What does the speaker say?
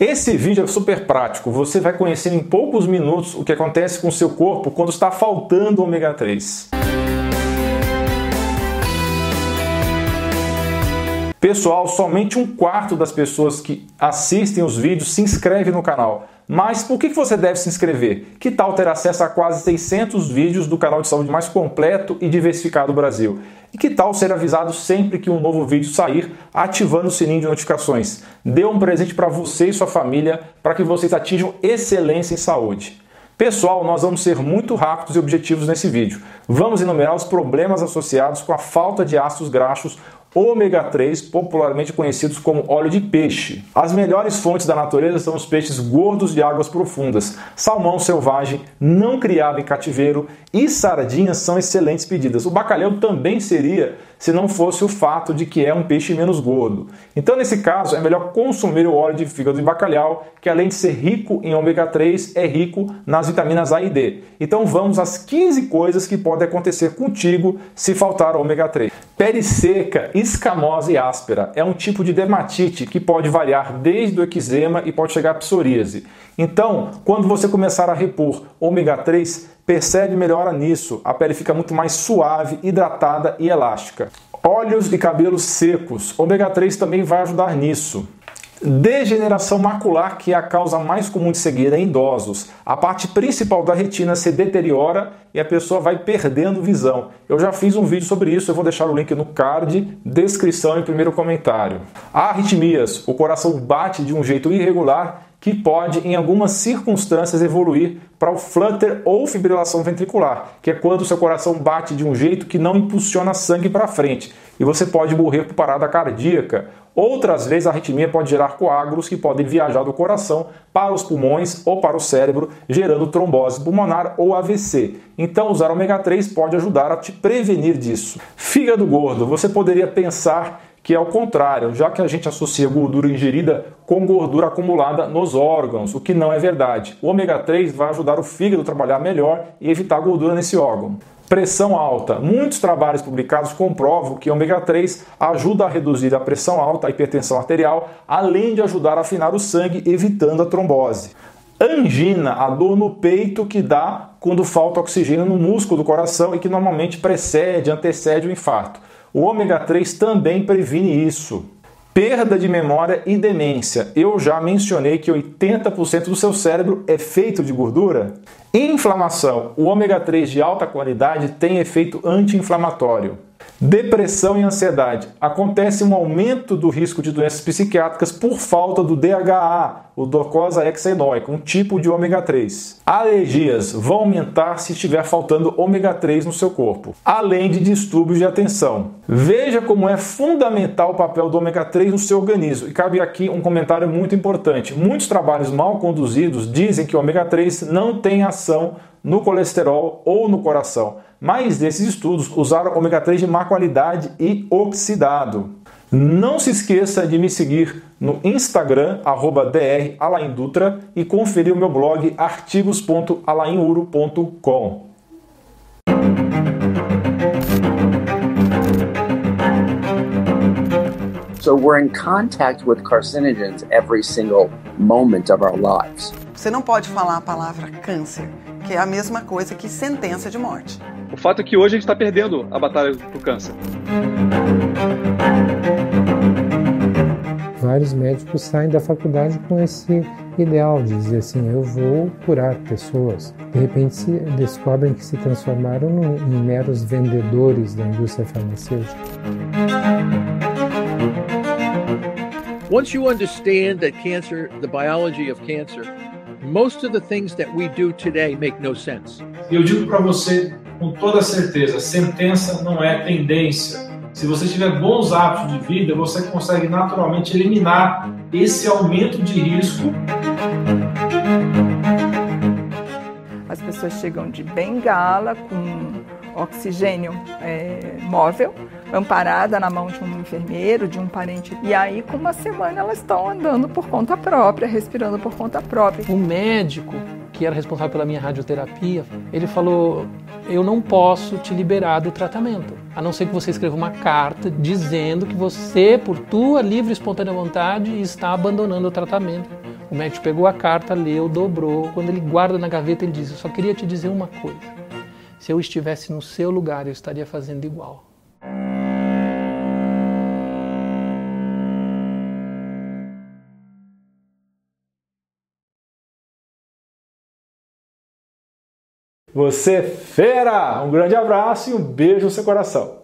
Esse vídeo é super prático, você vai conhecer em poucos minutos o que acontece com o seu corpo quando está faltando ômega 3. Pessoal, somente um quarto das pessoas que assistem os vídeos se inscreve no canal. Mas por que você deve se inscrever? Que tal ter acesso a quase 600 vídeos do canal de saúde mais completo e diversificado do Brasil? E que tal ser avisado sempre que um novo vídeo sair, ativando o sininho de notificações? Dê um presente para você e sua família para que vocês atinjam excelência em saúde. Pessoal, nós vamos ser muito rápidos e objetivos nesse vídeo. Vamos enumerar os problemas associados com a falta de ácidos graxos ômega 3, popularmente conhecidos como óleo de peixe. As melhores fontes da natureza são os peixes gordos de águas profundas, salmão selvagem, não criado em cativeiro e sardinhas são excelentes pedidas. O bacalhau também seria se não fosse o fato de que é um peixe menos gordo. Então, nesse caso, é melhor consumir o óleo de fígado de bacalhau, que além de ser rico em ômega 3, é rico nas vitaminas A e D. Então, vamos às 15 coisas que podem acontecer contigo se faltar ômega 3. Pele seca, escamosa e áspera é um tipo de dermatite que pode variar desde o eczema e pode chegar à psoríase. Então, quando você começar a repor ômega 3, percebe melhora nisso. A pele fica muito mais suave, hidratada e elástica. Olhos e cabelos secos. Ômega 3 também vai ajudar nisso. Degeneração macular, que é a causa mais comum de cegueira em idosos. A parte principal da retina se deteriora e a pessoa vai perdendo visão. Eu já fiz um vídeo sobre isso, eu vou deixar o link no card, descrição e primeiro comentário. Arritmias, o coração bate de um jeito irregular que pode, em algumas circunstâncias, evoluir para o flutter ou fibrilação ventricular, que é quando o seu coração bate de um jeito que não impulsiona sangue para frente e você pode morrer por parada cardíaca. Outras vezes, a arritmia pode gerar coágulos que podem viajar do coração para os pulmões ou para o cérebro, gerando trombose pulmonar ou AVC. Então, usar ômega 3 pode ajudar a te prevenir disso. Fígado gordo, você poderia pensar que é o contrário, já que a gente associa gordura ingerida com gordura acumulada nos órgãos, o que não é verdade. O ômega 3 vai ajudar o fígado a trabalhar melhor e evitar gordura nesse órgão. Pressão alta. Muitos trabalhos publicados comprovam que ômega 3 ajuda a reduzir a pressão alta, a hipertensão arterial, além de ajudar a afinar o sangue, evitando a trombose. Angina, a dor no peito que dá quando falta oxigênio no músculo do coração e que normalmente precede, antecede o infarto. O ômega 3 também previne isso. Perda de memória e demência. Eu já mencionei que 80% do seu cérebro é feito de gordura. Inflamação. O ômega 3 de alta qualidade tem efeito anti-inflamatório. Depressão e ansiedade. Acontece um aumento do risco de doenças psiquiátricas por falta do DHA, o docosahexaenoica, hexaenoica, um tipo de ômega 3. Alergias vão aumentar se estiver faltando ômega 3 no seu corpo, além de distúrbios de atenção. Veja como é fundamental o papel do ômega 3 no seu organismo. E cabe aqui um comentário muito importante. Muitos trabalhos mal conduzidos dizem que o ômega 3 não tem ação no colesterol ou no coração. Mas desses estudos usaram ômega 3 de má qualidade e oxidado. Não se esqueça de me seguir no Instagram, @dralaindutra e conferir o meu blog artigos.alainuro.com. So we're in contact with carcinogens every single moment of our lives. Você não pode falar a palavra câncer, que é a mesma coisa que sentença de morte. O fato é que hoje a gente está perdendo a batalha pro câncer. Vários médicos saem da faculdade com esse ideal de dizer assim: eu vou curar pessoas. De repente se descobrem que se transformaram em meros vendedores da indústria farmacêutica. Once you understand that cancer, the biology of cancer, most of the things that we do today make no sense. Eu digo para você com toda certeza, sentença não é tendência. Se você tiver bons hábitos de vida, você consegue naturalmente eliminar esse aumento de risco. As pessoas chegam de bengala com oxigênio é, móvel amparada na mão de um enfermeiro, de um parente. E aí, com uma semana, elas estão andando por conta própria, respirando por conta própria. O médico que era responsável pela minha radioterapia, ele falou: Eu não posso te liberar do tratamento, a não ser que você escreva uma carta dizendo que você, por tua livre e espontânea vontade, está abandonando o tratamento. O médico pegou a carta, leu, dobrou. Quando ele guarda na gaveta, ele diz: Eu só queria te dizer uma coisa. Se eu estivesse no seu lugar, eu estaria fazendo igual. Você fera! Um grande abraço e um beijo no seu coração.